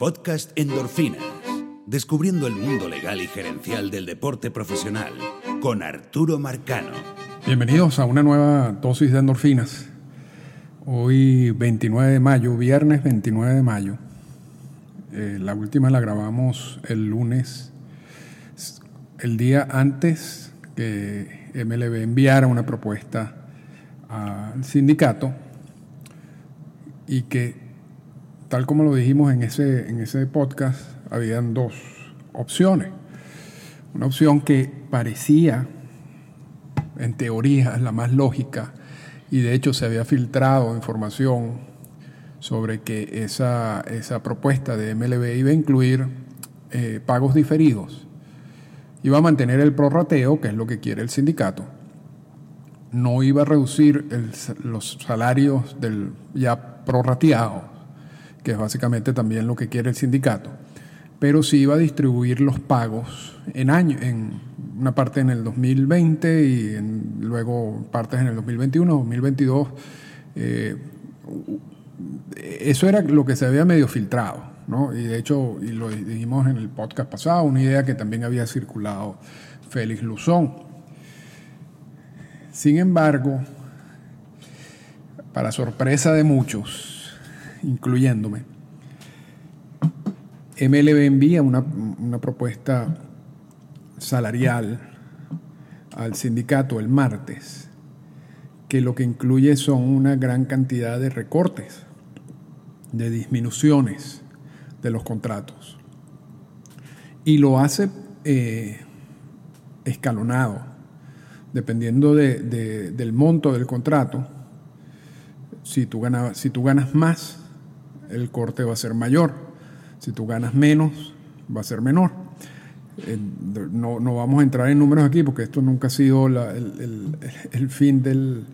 podcast Endorfinas, descubriendo el mundo legal y gerencial del deporte profesional, con Arturo Marcano. Bienvenidos a una nueva dosis de endorfinas. Hoy 29 de mayo, viernes 29 de mayo. Eh, la última la grabamos el lunes, el día antes que MLB enviara una propuesta al sindicato y que, tal como lo dijimos en ese, en ese podcast, habían dos opciones. Una opción que parecía, en teoría, la más lógica, y de hecho se había filtrado información sobre que esa, esa propuesta de MLB iba a incluir eh, pagos diferidos, iba a mantener el prorrateo, que es lo que quiere el sindicato, no iba a reducir los salarios del ya prorrateado, que es básicamente también lo que quiere el sindicato, pero sí iba a distribuir los pagos en año, en una parte en el 2020 y luego partes en el 2021, 2022. Eh, eso era lo que se había medio filtrado, ¿no? Y de hecho, y lo dijimos en el podcast pasado, una idea que también había circulado Félix Luzón. Sin embargo, para sorpresa de muchos, incluyéndome, MLB envía una, propuesta salarial al sindicato el martes, que lo que incluye son una gran cantidad de recortes, de disminuciones de los contratos. Y lo hace eh, escalonado dependiendo de, del monto del contrato, si tú, ganas, si tú ganas más, el corte va a ser mayor. Si tú ganas menos, va a ser menor. Eh, no, vamos a entrar en números aquí porque esto nunca ha sido el, fin del,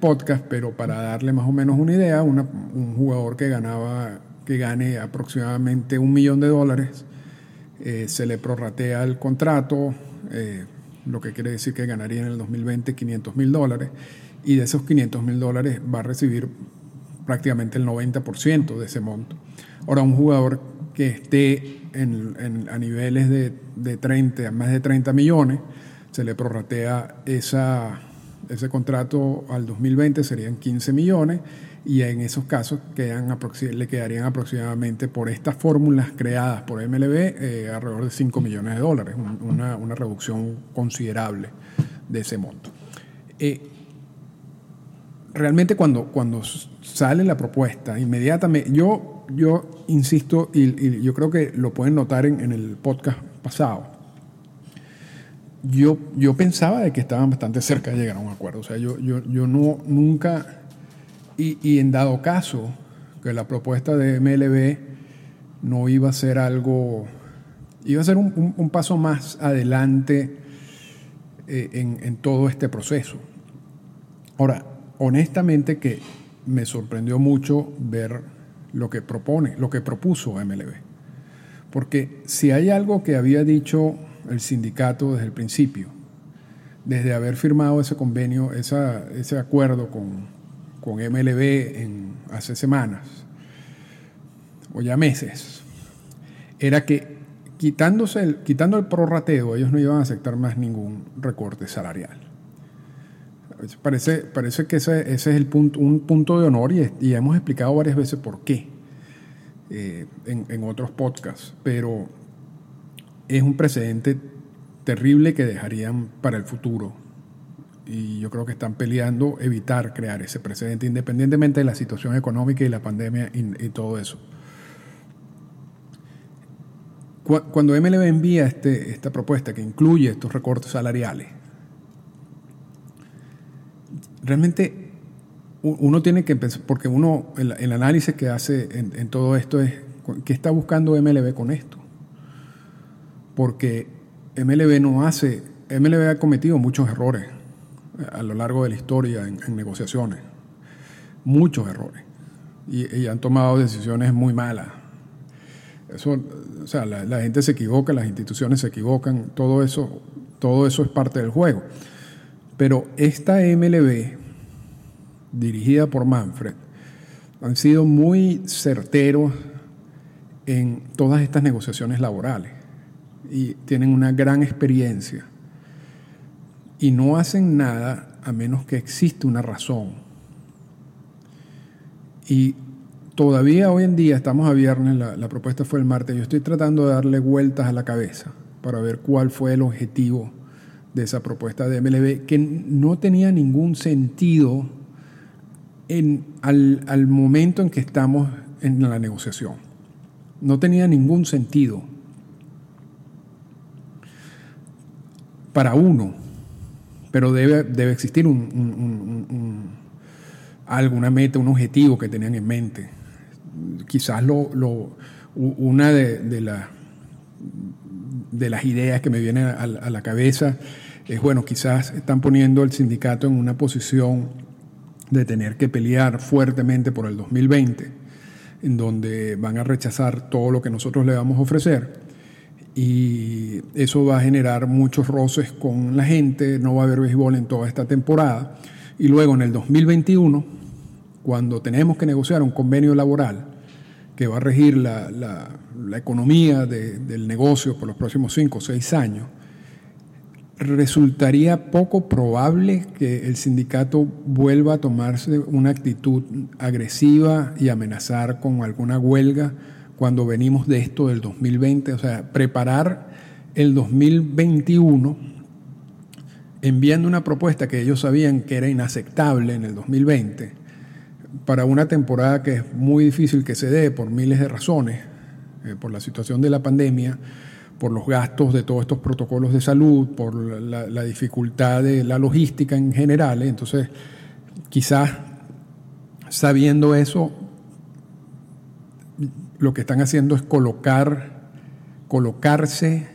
podcast, pero para darle más o menos una idea, un jugador que ganaba, que gane aproximadamente un millón de dólares, eh, se le prorratea el contrato. Eh, lo que quiere decir que ganaría en el 2020 500 mil dólares, y de esos 500 mil dólares va a recibir prácticamente el 90% de ese monto. Ahora, un jugador que esté a niveles de, de 30, más de 30 millones, se le prorratea ese contrato al 2020, serían 15 millones, y en esos casos le quedarían aproximadamente por estas fórmulas creadas por MLB eh, alrededor de 5 millones de dólares, una, una, reducción considerable de ese monto. Eh, realmente cuando, cuando sale la propuesta, inmediatamente, yo, yo insisto, y, yo creo que lo pueden notar en, en el podcast pasado, yo, yo pensaba de que estaban bastante cerca de llegar a un acuerdo. O sea, yo, yo, yo no, nunca y, en dado caso que la propuesta de MLB no iba a ser algo, iba a ser un, paso más adelante eh, en, todo este proceso. Ahora, honestamente que me sorprendió mucho ver lo que propone, lo que propuso MLB. Porque si hay algo que había dicho el sindicato desde el principio, desde haber firmado ese convenio, ese acuerdo con, con MLB en, hace semanas, o ya meses, era que quitándose el, quitando el prorrateo, ellos no iban a aceptar más ningún recorte salarial. Parece, parece que ese, es el punto, un punto de honor y, hemos explicado varias veces por qué eh, en, en otros podcasts, pero es un precedente terrible que dejarían para el futuro y yo creo que están peleando evitar crear ese precedente, independientemente de la situación económica y la pandemia y, todo eso. Cuando MLB envía este, esta propuesta que incluye estos recortes salariales, realmente uno tiene que pensar, porque uno, el, análisis que hace en, en, todo esto es, ¿qué está buscando MLB con esto? Porque MLB no hace, MLB ha cometido muchos errores a lo largo de la historia en, negociaciones. Muchos errores. Y, han tomado decisiones muy malas. Eso, o sea, la, gente se equivoca, las instituciones se equivocan, todo eso, todo eso es parte del juego. Pero esta MLB, dirigida por Manfred, han sido muy certeros en todas estas negociaciones laborales y tienen una gran experiencia y no hacen nada a menos que existe una razón. Y todavía hoy en día, estamos a viernes, la, la, propuesta fue el martes, yo estoy tratando de darle vueltas a la cabeza para ver cuál fue el objetivo de esa propuesta de MLB, que no tenía ningún sentido en, al, al momento en que estamos en la negociación. No tenía ningún sentido. Para uno, pero debe, debe existir un, un, un, alguna meta, un objetivo que tenían en mente. Quizás lo, lo, una de, de, la, de, las ideas que me viene a, la cabeza es, bueno, quizás están poniendo el sindicato en una posición de tener que pelear fuertemente por el 2020, en donde van a rechazar todo lo que nosotros le vamos a ofrecer y eso va a generar muchos roces con la gente, no va a haber béisbol en toda esta temporada. Y luego en el 2021, cuando tenemos que negociar un convenio laboral que va a regir la, la, economía de, del negocio por los próximos cinco o seis años, resultaría poco probable que el sindicato vuelva a tomarse una actitud agresiva y amenazar con alguna huelga cuando venimos de esto del 2020, o sea, preparar el 2021 enviando una propuesta que ellos sabían que era inaceptable en el 2020 para una temporada que es muy difícil que se dé por miles de razones, eh, por la situación de la pandemia, por los gastos de todos estos protocolos de salud, por la, dificultad de la logística en general. Entonces, quizás sabiendo eso, lo que están haciendo es colocar, colocarse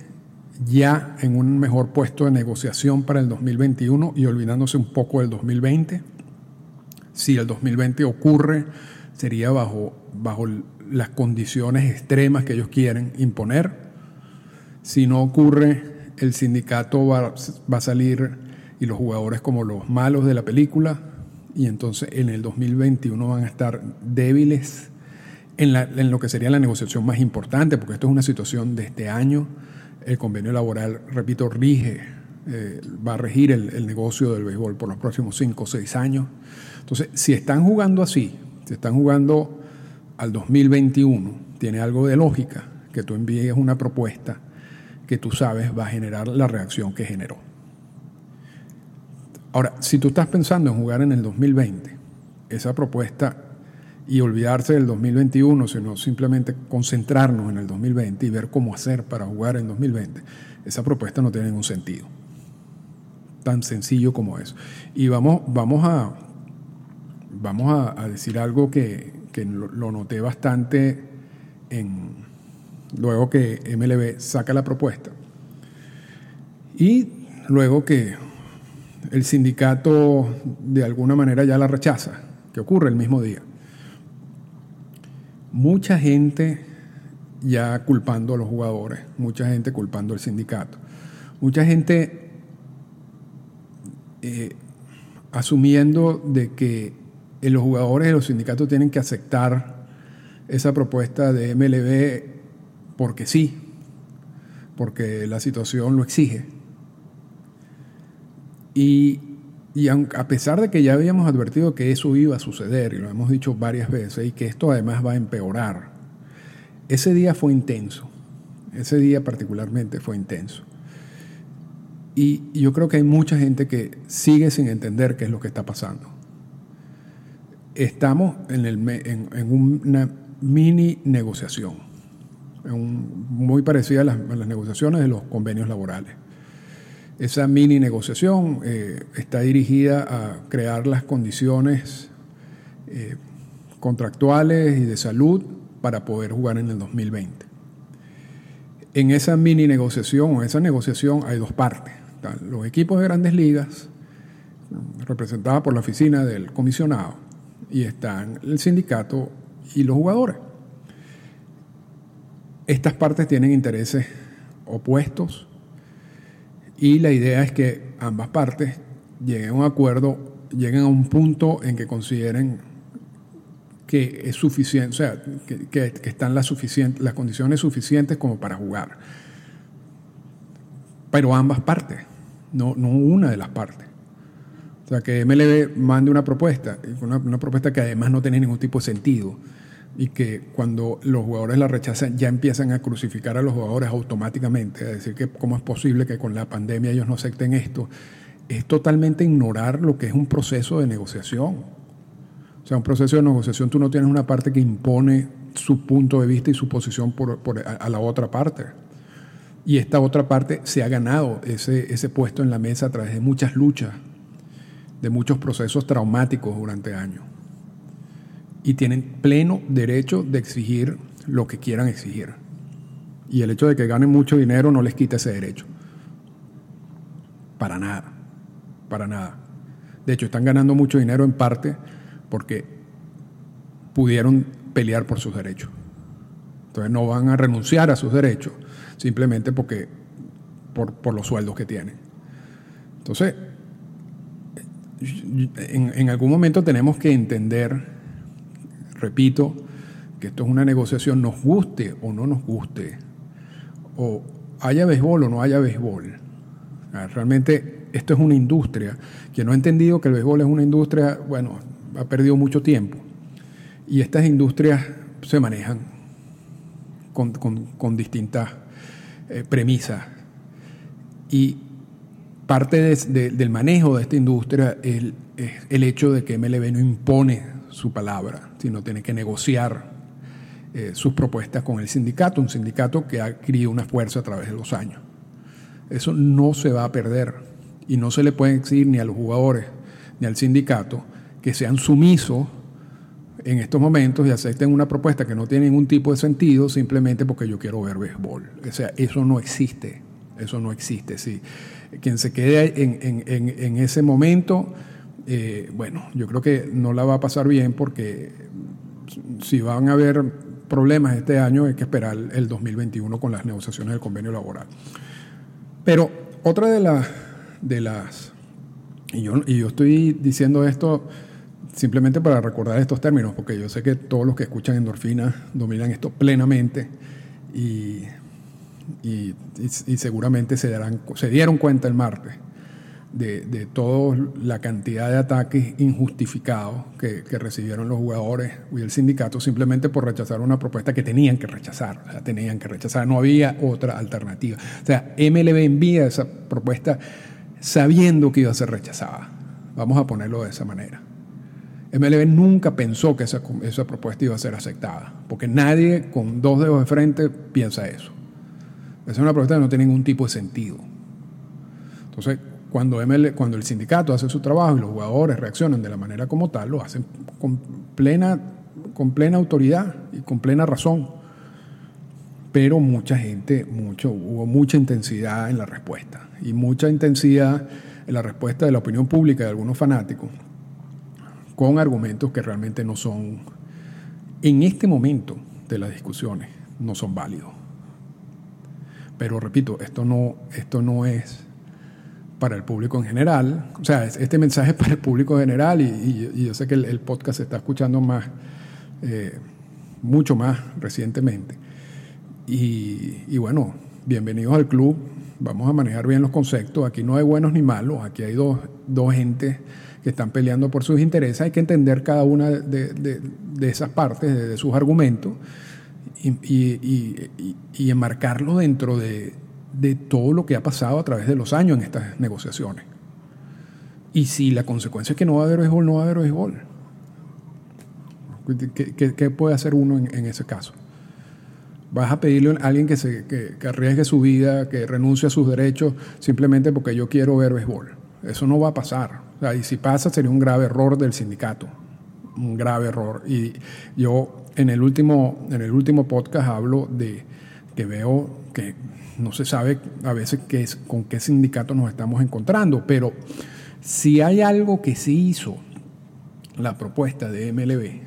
ya en un mejor puesto de negociación para el 2021 y olvidándose un poco del 2020. Si el 2020 ocurre, sería bajo, bajo las condiciones extremas que ellos quieren imponer. Si no ocurre, el sindicato va, va a salir y los jugadores como los malos de la película y entonces en el 2021 van a estar débiles en, en, lo que sería la negociación más importante, porque esto es una situación de este año. El convenio laboral, repito, rige, eh, va a regir el, el, negocio del béisbol por los próximos cinco o seis años. Entonces, si están jugando así, si están jugando al 2021, tiene algo de lógica que tú envíes una propuesta que tú sabes va a generar la reacción que generó. Ahora, si tú estás pensando en jugar en el 2020, esa propuesta y olvidarse del 2021, sino simplemente concentrarnos en el 2020 y ver cómo hacer para jugar en 2020, esa propuesta no tiene ningún sentido. Tan sencillo como eso. Y vamos, vamos, a, vamos a, decir algo que, que lo, lo, noté bastante en, luego que MLB saca la propuesta. Y luego que el sindicato de alguna manera ya la rechaza, que ocurre el mismo día mucha gente ya culpando a los jugadores, mucha gente culpando al sindicato, mucha gente eh, asumiendo de que los jugadores y los sindicatos tienen que aceptar esa propuesta de MLB porque sí, porque la situación lo exige. Y a pesar de que ya habíamos advertido que eso iba a suceder, y lo hemos dicho varias veces, y que esto además va a empeorar, ese día fue intenso. Ese día particularmente fue intenso. Y yo creo que hay mucha gente que sigue sin entender qué es lo que está pasando. Estamos en, en, en una mini negociación, muy parecida a las, negociaciones de los convenios laborales. Esa mini negociación eh, está dirigida a crear las condiciones eh, contractuales y de salud para poder jugar en el 2020. En esa mini negociación o esa negociación hay dos partes. Los equipos de grandes ligas, representados por la oficina del comisionado, y están el sindicato y los jugadores. Estas partes tienen intereses opuestos y la idea es que ambas partes lleguen a un acuerdo, lleguen a un punto en que consideren que es suficiente, o sea, que, están las condiciones suficientes como para jugar. Pero ambas partes, no, no una de las partes. O sea, que MLB mande una propuesta, una, propuesta que además no tiene ningún tipo de sentido y que cuando los jugadores la rechazan ya empiezan a crucificar a los jugadores automáticamente, a decir que cómo es posible que con la pandemia ellos no acepten esto, es totalmente ignorar lo que es un proceso de negociación. O sea, un proceso de negociación tú no tienes una parte que impone su punto de vista y su posición por, a, la otra parte. Y esta otra parte se ha ganado ese, ese puesto en la mesa a través de muchas luchas, de muchos procesos traumáticos durante años y tienen pleno derecho de exigir lo que quieran exigir. Y el hecho de que ganen mucho dinero no les quita ese derecho. Para nada, para nada. De hecho, están ganando mucho dinero en parte porque pudieron pelear por sus derechos. Entonces no van a renunciar a sus derechos simplemente porque por, los sueldos que tienen. Entonces, en, en algún momento tenemos que entender repito, que esto es una negociación, nos guste o no nos guste, o haya béisbol o no haya béisbol. Realmente esto es una industria que no ha entendido que el béisbol es una industria, bueno, ha perdido mucho tiempo. Y estas industrias se manejan con, distintas eh, premisas. Y parte del manejo de esta industria es el hecho de que MLB no impone su palabra, sino tiene que negociar eh, sus propuestas con el sindicato, un sindicato que ha adquirido una fuerza a través de los años. Eso no se va a perder y no se le puede exigir ni a los jugadores ni al sindicato que sean sumisos en estos momentos y acepten una propuesta que no tiene ningún tipo de sentido simplemente porque yo quiero ver béisbol. O sea, eso no existe. Eso no existe. Sí. Quien se quede en, en ese momento eh, bueno, yo creo que no la va a pasar bien porque si van a haber problemas este año hay que esperar el 2021 con las negociaciones del convenio laboral. Pero otra de, las de las, y yo, y yo estoy diciendo esto simplemente para recordar estos términos, porque yo sé que todos los que escuchan endorfina dominan esto plenamente y, seguramente se, se dieron cuenta el martes de, toda la cantidad de ataques injustificados que, recibieron los jugadores y el sindicato simplemente por rechazar una propuesta que tenían que rechazar, o sea, tenían que rechazar, no había otra alternativa. O sea, MLB envía esa propuesta sabiendo que iba a ser rechazada. Vamos a ponerlo de esa manera. MLB nunca pensó que esa, propuesta iba a ser aceptada, porque nadie con dos dedos de frente piensa eso. Esa es una propuesta que no tiene ningún tipo de sentido. Entonces, cuando, cuando el sindicato hace su trabajo y los jugadores reaccionan de la manera como tal, lo hacen con plena, con plena autoridad y con plena razón. Pero mucha gente, mucho, hubo mucha intensidad en la respuesta y mucha intensidad en la respuesta de la opinión pública de algunos fanáticos con argumentos que realmente no son, en este momento de las discusiones, no son válidos. Pero repito, esto no, esto no es para el público en general. O sea, este mensaje es para el público en general y, yo sé que el, podcast se está escuchando más, eh, mucho más recientemente. Y, bueno, bienvenidos al club. Vamos a manejar bien los conceptos. Aquí no hay buenos ni malos. Aquí hay dos, dos gentes que están peleando por sus intereses. Hay que entender cada una de, esas partes, de, sus argumentos, y, y enmarcarlo dentro de, todo lo que ha pasado a través de los años en estas negociaciones. Y si la consecuencia es que no va a haber béisbol, no va a haber béisbol. ¿Qué, puede hacer uno en, ese caso? ¿Vas a pedirle a alguien que, se, que, arriesgue su vida, que renuncie a sus derechos simplemente porque yo quiero ver béisbol? Eso no va a pasar. Y si pasa sería un grave error del sindicato. Un grave error. Y yo en el último, en el último podcast hablo de que veo que no se sabe a veces qué con qué sindicato nos estamos encontrando, pero si hay algo que sí hizo la propuesta de MLB,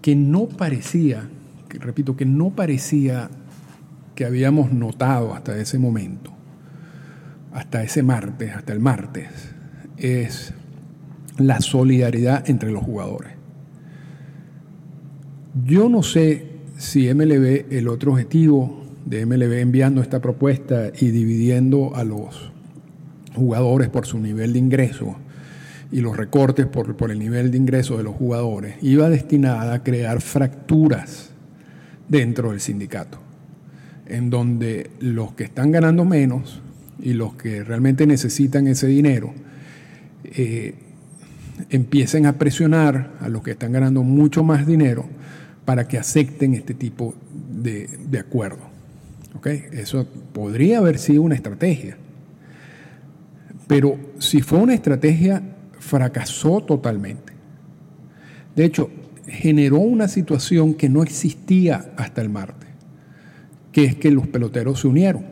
que no parecía, que repito, que no parecía que habíamos notado hasta ese momento, hasta ese martes, hasta el martes, es la solidaridad entre los jugadores. Yo no sé si MLB, el otro objetivo de MLB enviando esta propuesta y dividiendo a los jugadores por su nivel de ingreso y los recortes por, por el nivel de ingreso de los jugadores, iba destinada a crear fracturas dentro del sindicato, en donde los que están ganando menos y los que realmente necesitan ese dinero, eh, empiecen a presionar a los que están ganando mucho más dinero para que acepten este tipo de, acuerdo. ¿Okay? Eso podría haber sido una estrategia. Pero si fue una estrategia, fracasó totalmente. De hecho, generó una situación que no existía hasta el martes, que es que los peloteros se unieron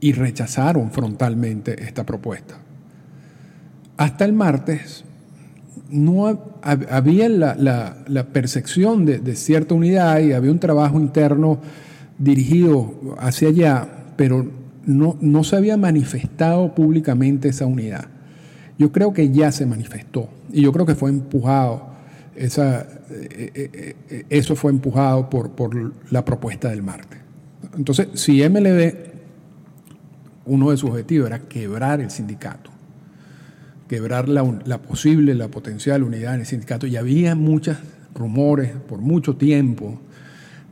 y rechazaron frontalmente esta propuesta. Hasta el martes no había la, percepción de, cierta unidad y había un trabajo interno dirigido hacia allá, pero no, se había manifestado públicamente esa unidad. Yo creo que ya se manifestó y yo creo que fue empujado, eh, eh, eh, eso fue empujado por, por la propuesta del martes. Entonces, si MLB, uno de sus objetivos era quebrar el sindicato, quebrar la, posible, la potencial unidad en el sindicato. Y había muchos rumores por mucho tiempo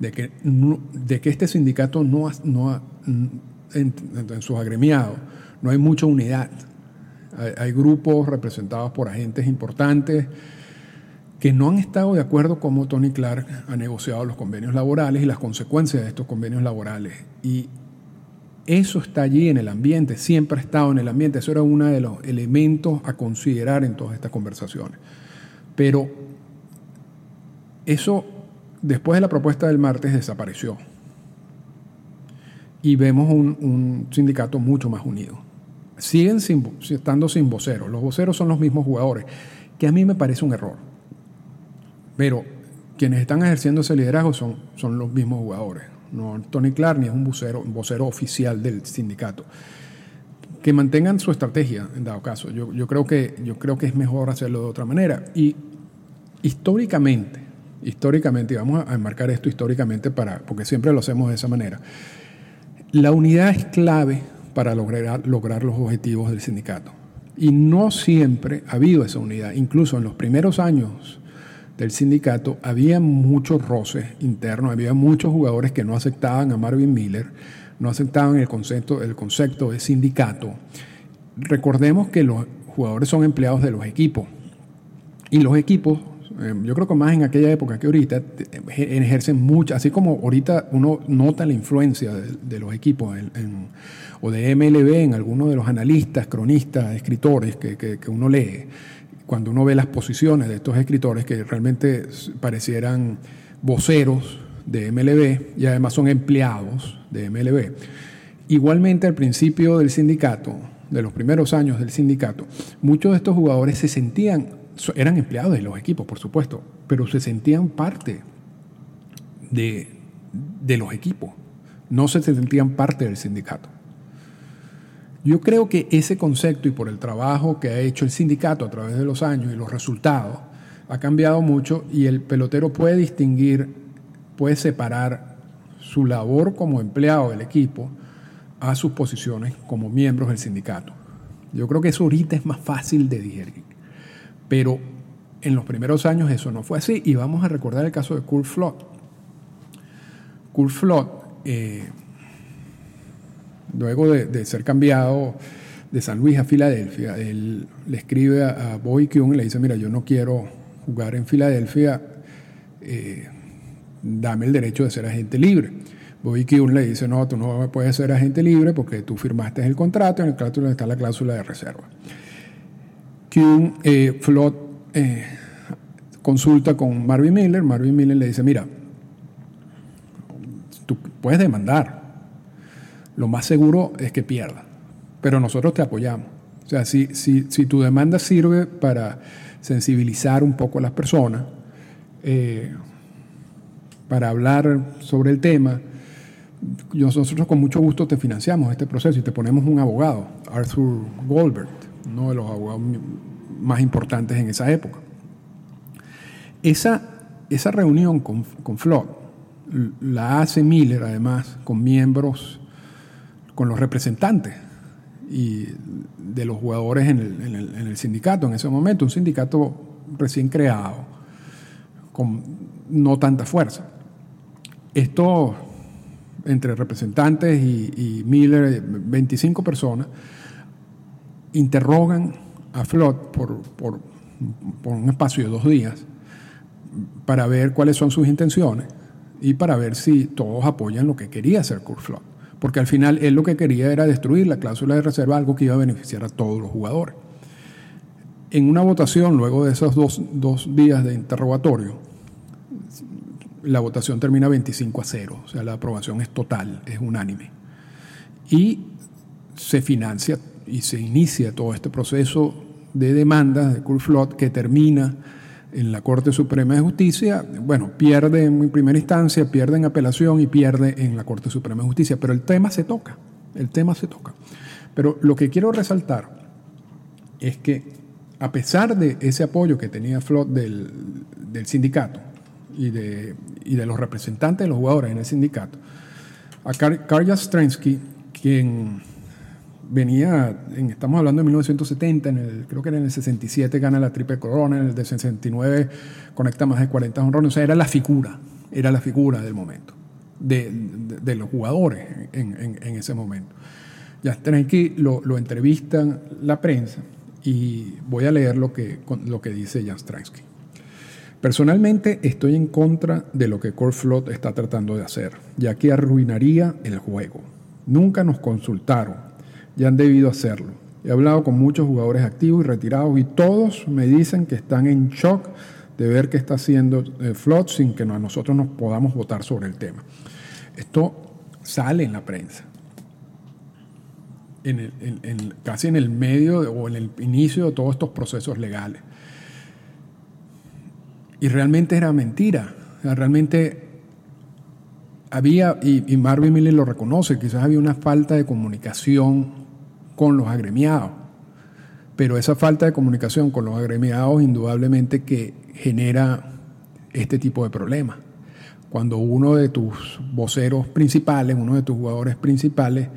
de que, de que este sindicato no, no en, sus agremiados no hay mucha unidad. Hay, grupos representados por agentes importantes que no han estado de acuerdo cómo Tony Clark ha negociado los convenios laborales y las consecuencias de estos convenios laborales. Y eso está allí en el ambiente, siempre ha estado en el ambiente. Eso era uno de los elementos a considerar en todas estas conversaciones. Pero eso, después de la propuesta del martes, desapareció. Y vemos un, sindicato mucho más unido. Siguen estando sin voceros. Los voceros son los mismos jugadores, que a mí me parece un error. Pero quienes están ejerciendo ese liderazgo son, son los mismos jugadores no Tony Clark ni es un vocero, vocero oficial del sindicato. Que mantengan su estrategia, en dado caso. Yo, yo, creo que, yo creo que es mejor hacerlo de otra manera. Y históricamente, históricamente, y vamos a enmarcar esto históricamente para, porque siempre lo hacemos de esa manera, la unidad es clave para lograr, lograr los objetivos del sindicato. Y no siempre ha habido esa unidad. Incluso en los primeros años del sindicato, había muchos roces internos, había muchos jugadores que no aceptaban a Marvin Miller, no aceptaban el concepto, el concepto de sindicato. Recordemos que los jugadores son empleados de los equipos y los equipos, eh, yo creo que más en aquella época que ahorita, ejercen mucho, así como ahorita uno nota la influencia de, los equipos o de MLB en algunos de los analistas, cronistas, escritores que uno lee cuando uno ve las posiciones de estos escritores que realmente parecieran voceros de MLB y además son empleados de MLB. Igualmente al principio del sindicato, de los primeros años del sindicato, muchos de estos jugadores se sentían, eran empleados de los equipos, por supuesto, pero se sentían parte de, de los equipos, no se sentían parte del sindicato. Yo creo que ese concepto y por el trabajo que ha hecho el sindicato a través de los años y los resultados, ha cambiado mucho y el pelotero puede distinguir, puede separar su labor como empleado del equipo a sus posiciones como miembros del sindicato. Yo creo que eso ahorita es más fácil de digerir, pero en los primeros años eso no fue así y vamos a recordar el caso de Kurt Flott. Kurt Flott eh, luego de, ser cambiado de San Luis a Filadelfia, él le escribe a, Boy Kyung y le dice, mira, yo no quiero jugar en Filadelfia, eh, dame el derecho de ser agente libre. Bobby Kyung le dice, no, tú no puedes ser agente libre porque tú firmaste el contrato, en el contrato está la cláusula de reserva. Kyung, eh, Flot eh, consulta con Marvin Miller, Marvin Miller le dice, mira, tú puedes demandar, lo más seguro es que pierda. Pero nosotros te apoyamos. O sea, si, si, si tu demanda sirve para sensibilizar un poco a las personas, eh, para hablar sobre el tema, nosotros con mucho gusto te financiamos este proceso y te ponemos un abogado, Arthur Goldberg, uno de los abogados más importantes en esa época. Esa esa reunión con, con Flood la hace Miller además con miembros, con los representantes y de los jugadores en el, sindicato en ese momento, un sindicato recién creado, con no tanta fuerza. Esto, entre representantes y, Miller, 25 personas, interrogan a Flot por, un espacio de dos días para ver cuáles son sus intenciones y para ver si todos apoyan lo que quería hacer Kurt Flot porque al final él lo que quería era destruir la cláusula de reserva, algo que iba a beneficiar a todos los jugadores. En una votación, luego de esos dos, días de interrogatorio, la votación termina 25 a 0, o sea, la aprobación es total, es unánime. Y se financia y se inicia todo este proceso de demandas de Kurflot que termina en la Corte Suprema de Justicia, bueno, pierde en primera instancia, pierde en apelación y pierde en la Corte Suprema de Justicia, pero el tema se toca, el tema se toca. Pero lo que quiero resaltar es que a pesar de ese apoyo que tenía Flot del, sindicato y de, y de, los representantes de los jugadores en el sindicato, a Karja Strensky, quien venía, en, estamos hablando de 1970, en el, creo que en el 67 gana la triple corona, en el de 69 conecta más de 40 honrones, o sea, era la figura, era la figura del momento, de, los jugadores en, en, ese momento. Ya que lo, lo entrevistan la prensa y voy a leer lo que, dice Jan Stransky. Personalmente estoy en contra de lo que Core Flood está tratando de hacer, ya que arruinaría el juego. Nunca nos consultaron, ya han debido hacerlo. He hablado con muchos jugadores activos y retirados y todos me dicen que están en shock de ver qué está haciendo eh, Flood sin que nosotros nos podamos votar sobre el tema. Esto sale en la prensa. En casi en el medio o en el inicio de todos estos procesos legales. Y realmente era mentira. realmente había, y, y Marvin Miller lo reconoce, quizás había una falta de comunicación con los agremiados. Pero esa falta de comunicación con los agremiados indudablemente que genera este tipo de problemas. Cuando uno de tus voceros principales, uno de tus jugadores principales,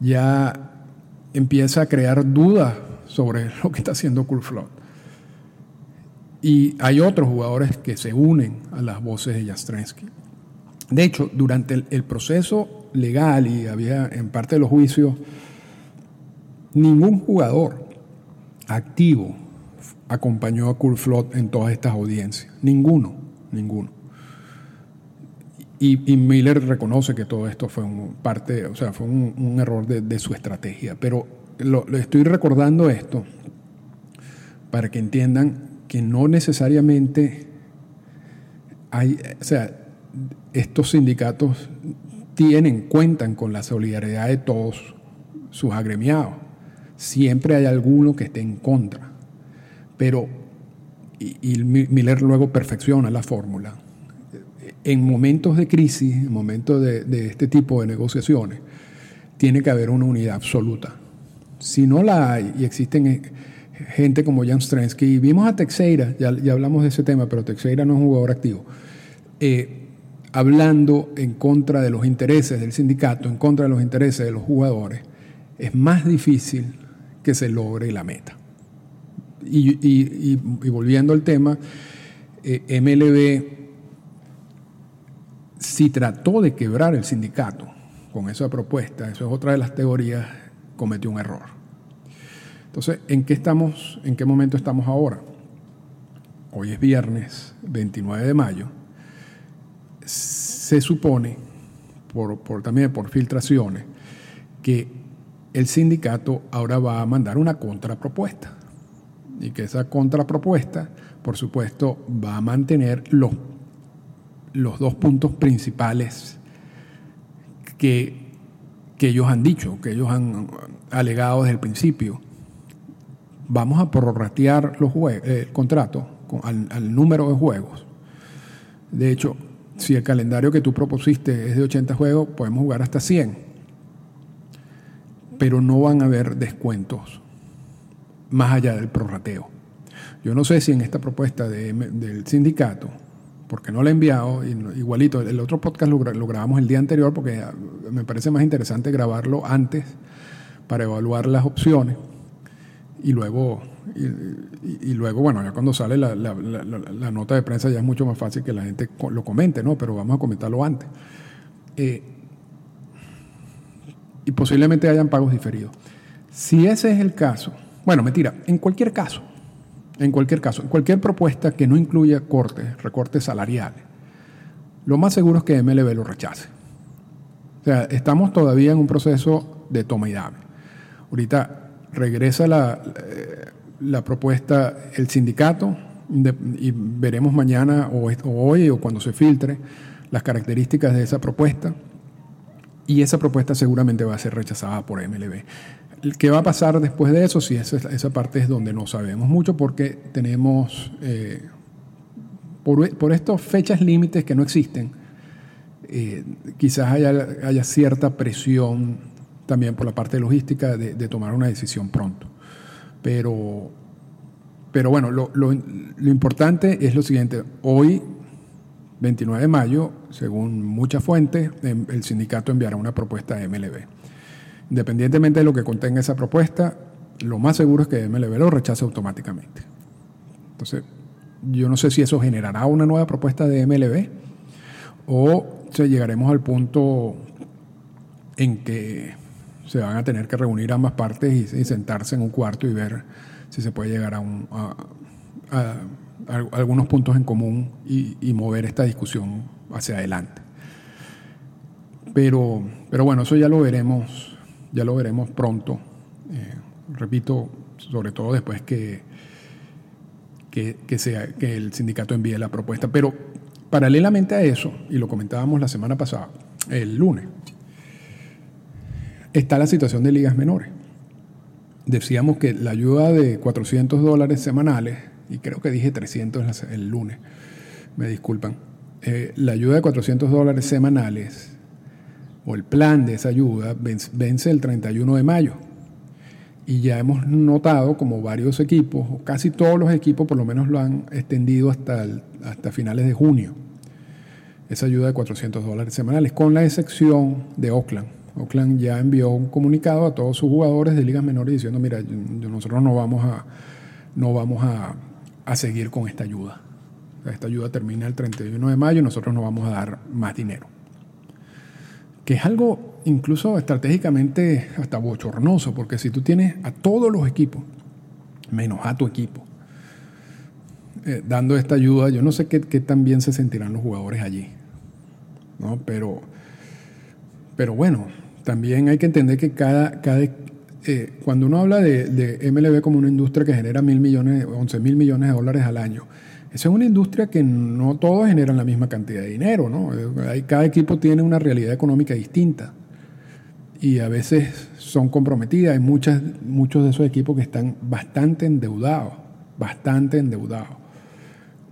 ya empieza a crear dudas sobre lo que está haciendo Flood. Y hay otros jugadores que se unen a las voces de Jastrensky. De hecho, durante el, el proceso legal y había en parte de los juicios, Ningún jugador activo acompañó a Kurt Flot en todas estas audiencias. Ninguno, ninguno. Y, Miller reconoce que todo esto fue un parte, o sea, fue un, error de, su estrategia. Pero le estoy recordando esto para que entiendan que no necesariamente hay, o sea, estos sindicatos tienen, cuentan con la solidaridad de todos sus agremiados siempre hay alguno que esté en contra. Pero, y, Miller luego perfecciona la fórmula, en momentos de crisis, en momentos de, este tipo de negociaciones, tiene que haber una unidad absoluta. Si no la hay, y existen eh, gente como Jan Strensky, vimos a Teixeira, ya, hablamos de ese tema, pero Teixeira no es un jugador activo, eh, hablando en contra de los intereses del sindicato, en contra de los intereses de los jugadores, es más difícil que se logre la meta. Y, volviendo al tema, eh, MLB si trató de quebrar el sindicato con esa propuesta, eso es otra de las teorías, cometió un error. Entonces, ¿en qué estamos, en qué momento estamos ahora? Hoy es viernes 29 de mayo. Se supone, por, también por filtraciones, que el sindicato ahora va a mandar una contrapropuesta. Y que esa contrapropuesta, por supuesto, va a mantener los, los dos puntos principales que, que ellos han dicho, que ellos han alegado desde el principio. Vamos a prorratear los el contrato al, al número de juegos. De hecho, si el calendario que tú propusiste es de 80 juegos, podemos jugar hasta 100 pero no van a haber descuentos más allá del prorrateo. Yo no sé si en esta propuesta del sindicato porque no lo he enviado, igualito, el otro podcast lo, grabamos el día anterior porque ah, me parece más interesante grabarlo antes para evaluar las opciones y luego, y, luego bueno, ya cuando sale la, nota de prensa ya es mucho más fácil que la gente lo comente, ¿no? Pero vamos a comentarlo antes. Eh, y posiblemente hayan pagos diferidos. Si ese es el caso, bueno, mentira, en cualquier caso, en cualquier caso, en cualquier propuesta que no incluya cortes, recortes salariales, lo más seguro es que MLB lo rechace. O sea, estamos todavía en un proceso de toma y dame. Ahorita regresa la, eh, la propuesta, el sindicato, y veremos mañana o, o hoy o cuando se filtre las características de esa propuesta. Y esa propuesta seguramente va a ser rechazada por MLB. ¿Qué va a pasar después de eso? Sí, esa, esa parte es donde no sabemos mucho porque tenemos, eh, por, estas fechas límites que no existen, eh, quizás haya, cierta presión también por la parte logística de, tomar una decisión pronto. Pero, pero bueno, lo, lo, importante es lo siguiente. Hoy, 29 de mayo, según muchas fuentes, em, el sindicato enviará una propuesta a MLB. Independientemente de lo que contenga esa propuesta, lo más seguro es que MLB lo rechace automáticamente. Entonces, yo no sé si eso generará una nueva propuesta de MLB o se llegaremos al punto en que se van a tener que reunir ambas partes y, sentarse en un cuarto y ver si se puede llegar a, algunos puntos en común y, y, mover esta discusión hacia adelante. Pero, pero bueno, eso ya lo veremos ya lo veremos pronto. Eh, repito, sobre todo después que, que, sea, que el sindicato envíe la propuesta. Pero paralelamente a eso, y lo comentábamos la semana pasada, el lunes, está la situación de ligas menores. Decíamos que la ayuda de 400 dólares semanales, y creo que dije 300 el lunes, me disculpan, eh, la ayuda de 400 dólares semanales o el plan de esa ayuda vence el 31 de mayo. Y ya hemos notado como varios equipos, o casi todos los equipos por lo menos lo han extendido hasta, hasta finales de junio. Esa ayuda de 400 dólares semanales, con la excepción de Oakland. Oakland ya envió un comunicado a todos sus jugadores de ligas menores diciendo, mira, nosotros no vamos a, no vamos a, a seguir con esta ayuda. Esta ayuda termina el 31 de mayo y nosotros no vamos a dar más dinero que es algo incluso estratégicamente hasta bochornoso, porque si tú tienes a todos los equipos, menos a tu equipo, eh, dando esta ayuda, yo no sé qué, qué, tan bien se sentirán los jugadores allí, ¿no? Pero, pero bueno, también hay que entender que cada, cada eh, cuando uno habla de, MLB como una industria que genera mil millones, 11 mil millones de dólares al año, esa es una industria que no todos generan la misma cantidad de dinero, ¿no? Cada equipo tiene una realidad económica distinta y a veces son comprometidas. Hay muchos de esos equipos que están bastante endeudados, bastante endeudados.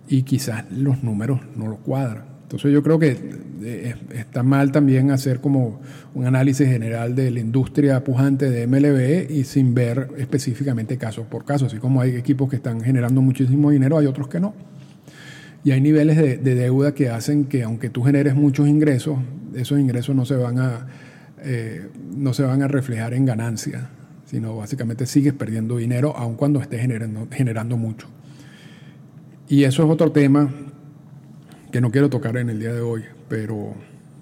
Y quizás los números no los cuadran. Entonces yo creo que eh, está mal también hacer como un análisis general de la industria pujante de MLB y sin ver específicamente casos por caso. Así como hay equipos que están generando muchísimo dinero, hay otros que no. Y hay niveles de, deuda que hacen que aunque tú generes muchos ingresos, esos ingresos no se van a, eh, no se van a reflejar en ganancias, sino básicamente sigues perdiendo dinero aun cuando estés generando, generando mucho. Y eso es otro tema que no quiero tocar en el día de hoy, pero,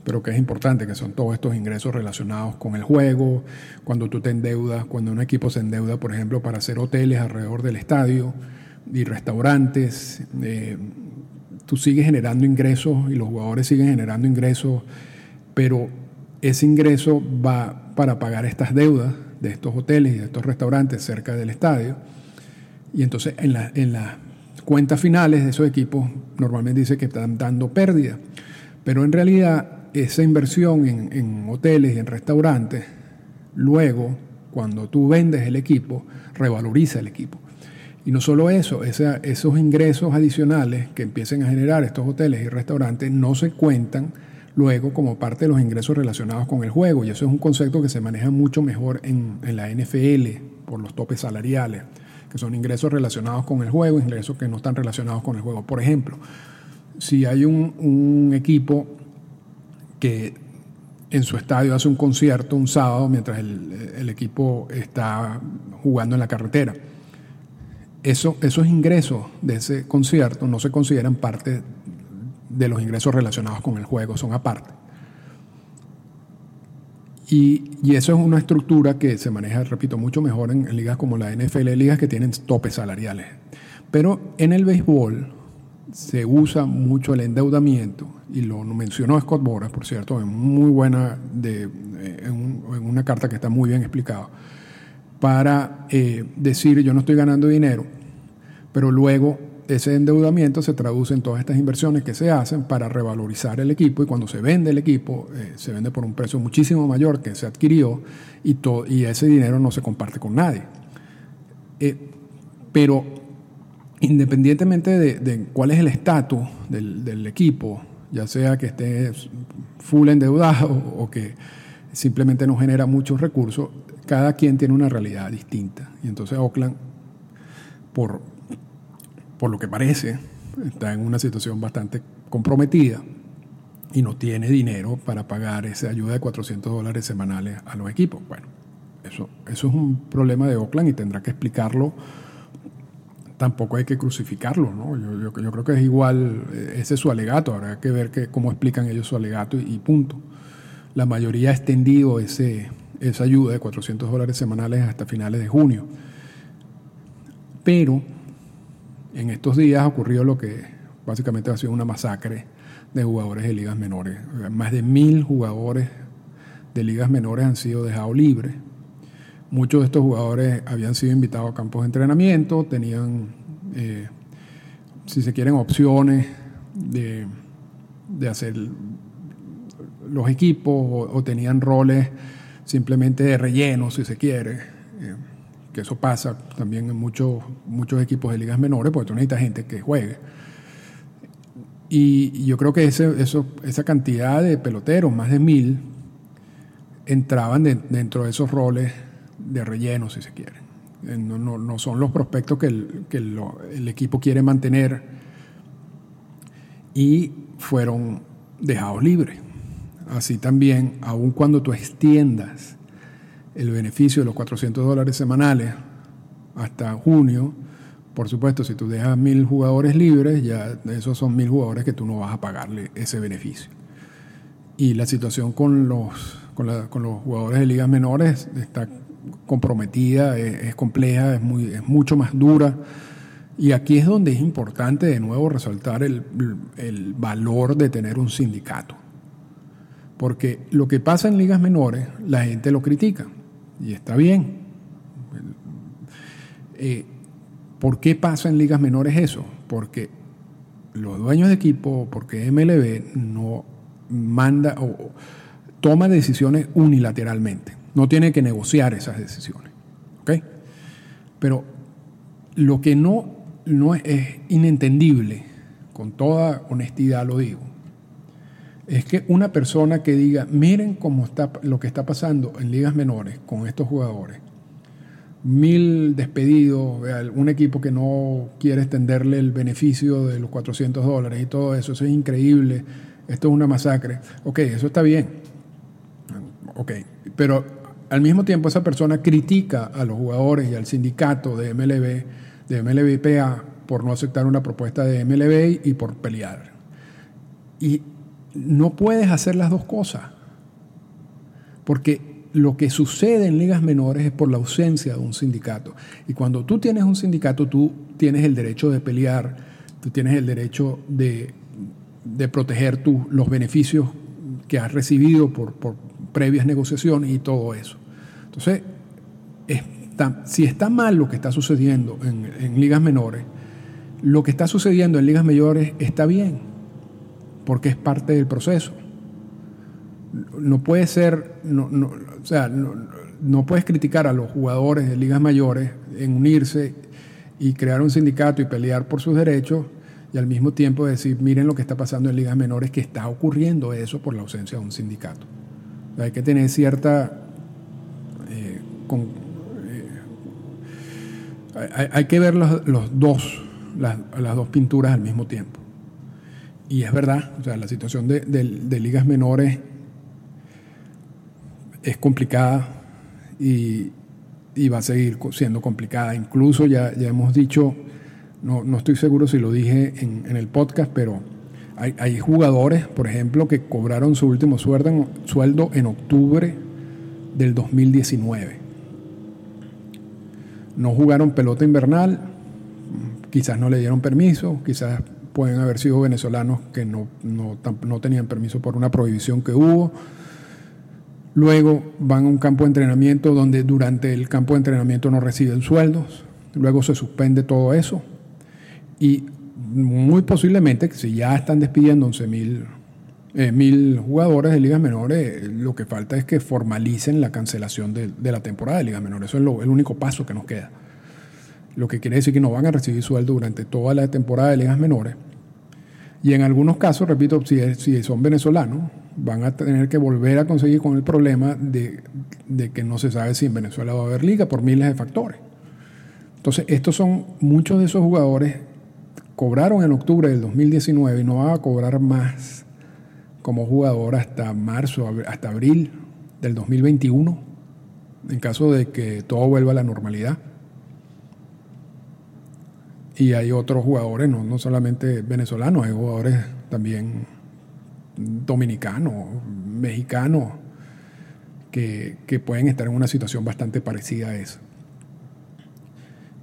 pero que es importante, que son todos estos ingresos relacionados con el juego, cuando tú te endeudas, cuando un equipo se endeuda, por ejemplo, para hacer hoteles alrededor del estadio y restaurantes, eh, tú sigues generando ingresos y los jugadores siguen generando ingresos, pero ese ingreso va para pagar estas deudas de estos hoteles y de estos restaurantes cerca del estadio. Y entonces en, la, en las cuentas finales de esos equipos normalmente dice que están dando pérdida, pero en realidad esa inversión en, hoteles y en restaurantes, luego, cuando tú vendes el equipo, revaloriza el equipo. Y no solo eso, esos ingresos adicionales que empiecen a generar estos hoteles y restaurantes no se cuentan luego como parte de los ingresos relacionados con el juego. Y eso es un concepto que se maneja mucho mejor en, en la NFL por los topes salariales que son ingresos relacionados con el juego, ingresos que no están relacionados con el juego. Por ejemplo, si hay un, equipo que en su estadio hace un concierto un sábado mientras el, equipo está jugando en la carretera. Eso, esos ingresos de ese concierto no se consideran parte de los ingresos relacionados con el juego, son aparte. Y, eso es una estructura que se maneja, repito, mucho mejor en, ligas como la NFL, ligas que tienen topes salariales. Pero en el béisbol se usa mucho el endeudamiento, y lo mencionó Scott Boras, por cierto, en muy buena, un, en una carta que está muy bien explicado, para eh, decir yo no estoy ganando dinero, pero luego ese endeudamiento se traduce en todas estas inversiones que se hacen para revalorizar el equipo y cuando se vende el equipo eh, se vende por un precio muchísimo mayor que se adquirió y, to, y ese dinero no se comparte con nadie. Eh, pero independientemente de, de, cuál es el estatus del, del, equipo, ya sea que esté full endeudado o que simplemente no genera muchos recursos, cada quien tiene una realidad distinta. Y entonces Oakland, por, por lo que parece, está en una situación bastante comprometida y no tiene dinero para pagar esa ayuda de 400 dólares semanales a los equipos. Bueno, eso, eso es un problema de Oakland y tendrá que explicarlo tampoco hay que crucificarlo, ¿no? Yo, yo, creo que es igual, ese es su alegato, habrá que ver que, cómo explican ellos su alegato y, y, punto. La mayoría ha extendido ese, esa ayuda de 400 dólares semanales hasta finales de junio. Pero en estos días ocurrió lo que básicamente ha sido una masacre de jugadores de ligas menores. Más de mil jugadores de ligas menores han sido dejados libres Muchos de estos jugadores habían sido invitados a campos de entrenamiento, tenían, eh, si se quieren, opciones de, hacer los equipos o, tenían roles simplemente de relleno, si se quiere. Que eso pasa también en muchos, muchos equipos de ligas menores, porque tú necesitas gente que juegue. Y yo creo que esa cantidad de peloteros, más de mil, entraban de, dentro de esos roles de relleno, si se quiere. Eh, no, son los prospectos que, el, el, equipo quiere mantener y fueron dejados libres. Así también, aun cuando tú extiendas el beneficio de los 400 dólares semanales hasta junio, por supuesto, si tú dejas mil jugadores libres, ya esos son mil jugadores que tú no vas a pagarle ese beneficio. Y la situación con los, con, los jugadores de ligas menores está comprometida, es, es compleja, es, muy, es mucho más dura. Y aquí es donde es importante de nuevo resaltar el, el, valor de tener un sindicato. Porque lo que pasa en ligas menores, la gente lo critica. Y está bien. Eh, ¿Por qué pasa en ligas menores eso? Porque los dueños de equipo, porque MLB no manda o toma decisiones unilateralmente. No tiene que negociar esas decisiones. Pero lo que no, no es inentendible, con toda honestidad lo digo, es que una persona que diga, miren cómo está lo que está pasando en ligas menores con estos jugadores, mil despedidos, un equipo que no quiere extenderle el beneficio de los 400 dólares y todo eso, eso es increíble, esto es una masacre. Ok, eso está bien. Ok, pero al mismo tiempo esa persona critica a los jugadores y al sindicato de MLB, de MLBPA, por no aceptar una propuesta de MLB y por pelear. Y no puedes hacer las dos cosas, porque lo que sucede en ligas menores es por la ausencia de un sindicato. Y cuando tú tienes un sindicato, tú tienes el derecho de pelear, tú tienes el derecho de, proteger tu, los beneficios que has recibido por, por previas negociaciones y todo eso. Entonces, si está mal lo que está sucediendo en, en ligas menores, lo que está sucediendo en ligas mayores está bien, porque es parte del proceso. No puede ser, o sea, no, puedes criticar a los jugadores de ligas mayores en unirse y crear un sindicato y pelear por sus derechos y al mismo tiempo decir, miren lo que está pasando en ligas menores, que está ocurriendo eso por la ausencia de un sindicato. Hay que tener cierta... Eh, eh, hay, que ver los, dos, las, dos pinturas al mismo tiempo. Y es verdad, o sea, la situación de, de ligas menores es complicada y, y, va a seguir siendo complicada. Incluso ya, ya hemos dicho, no, no estoy seguro si lo dije en, el podcast, pero hay, jugadores, por ejemplo, que cobraron su último sueldo sueldo en octubre del 2019. No jugaron pelota invernal, quizás no le dieron permiso, quizás pueden haber sido venezolanos que no, no, no tenían permiso por una prohibición que hubo Luego van a un campo de entrenamiento donde durante el campo de entrenamiento no reciben sueldos. Luego se suspende todo eso. Y muy posiblemente, si ya están despidiendo 11 mil eh, mil jugadores de ligas menores, lo que falta es que formalicen la cancelación de, de la temporada de ligas menores. Eso es lo, el único paso que nos queda. Lo que quiere decir que no van a recibir sueldo durante toda la temporada de ligas menores. Y en algunos casos, repito, si, son venezolanos, van a tener que volver a conseguir con el problema de, que no se sabe si en Venezuela va a haber liga por miles de factores. Entonces, estos son muchos de esos jugadores cobraron en octubre del 2019 y no van a cobrar más como jugador hasta marzo, hasta abril del 2021, en caso de que todo vuelva a la normalidad. Y hay otros jugadores, no, no solamente venezolanos, hay jugadores también dominicanos, mexicanos, que, pueden estar en una situación bastante parecida a esa.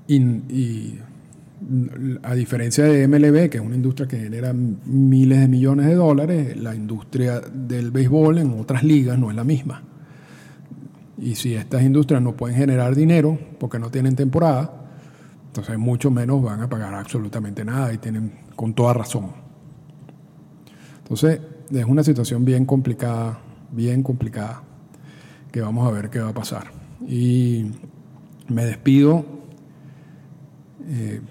Y, a diferencia de MLB, que es una industria que genera miles de millones de dólares, la industria del béisbol en otras ligas no es la misma. Y si estas industrias no pueden generar dinero porque no tienen temporada, entonces mucho menos van a pagar absolutamente nada y tienen con toda razón. Entonces, es una situación bien complicada, bien complicada, que vamos a ver qué va a pasar. Y me despido eh,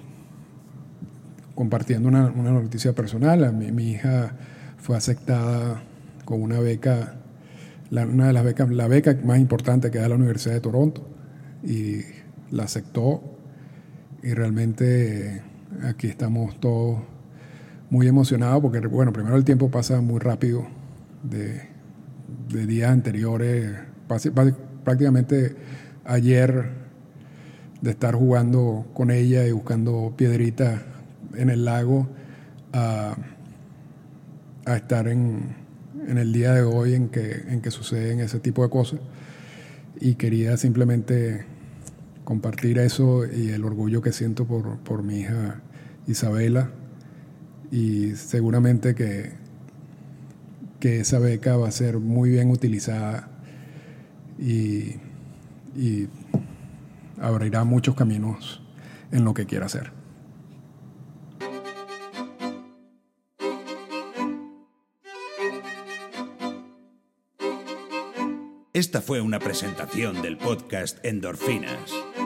compartiendo una, noticia personal. Mi, hija fue aceptada con una beca, una de las becas, la beca más importante que da la Universidad de Toronto, y la aceptó. Y realmente aquí estamos todos muy emocionado porque, bueno, primero el tiempo pasa muy rápido de, días anteriores, prácticamente ayer de estar jugando con ella y buscando piedritas en el lago a, estar en, el día de hoy en que, en que suceden ese tipo de cosas. Y quería simplemente compartir eso y el orgullo que siento por, por mi hija Isabela y seguramente que, que esa beca va a ser muy bien utilizada y, y abrirá muchos caminos en lo que quiera hacer. Esta fue una presentación del podcast Endorfinas.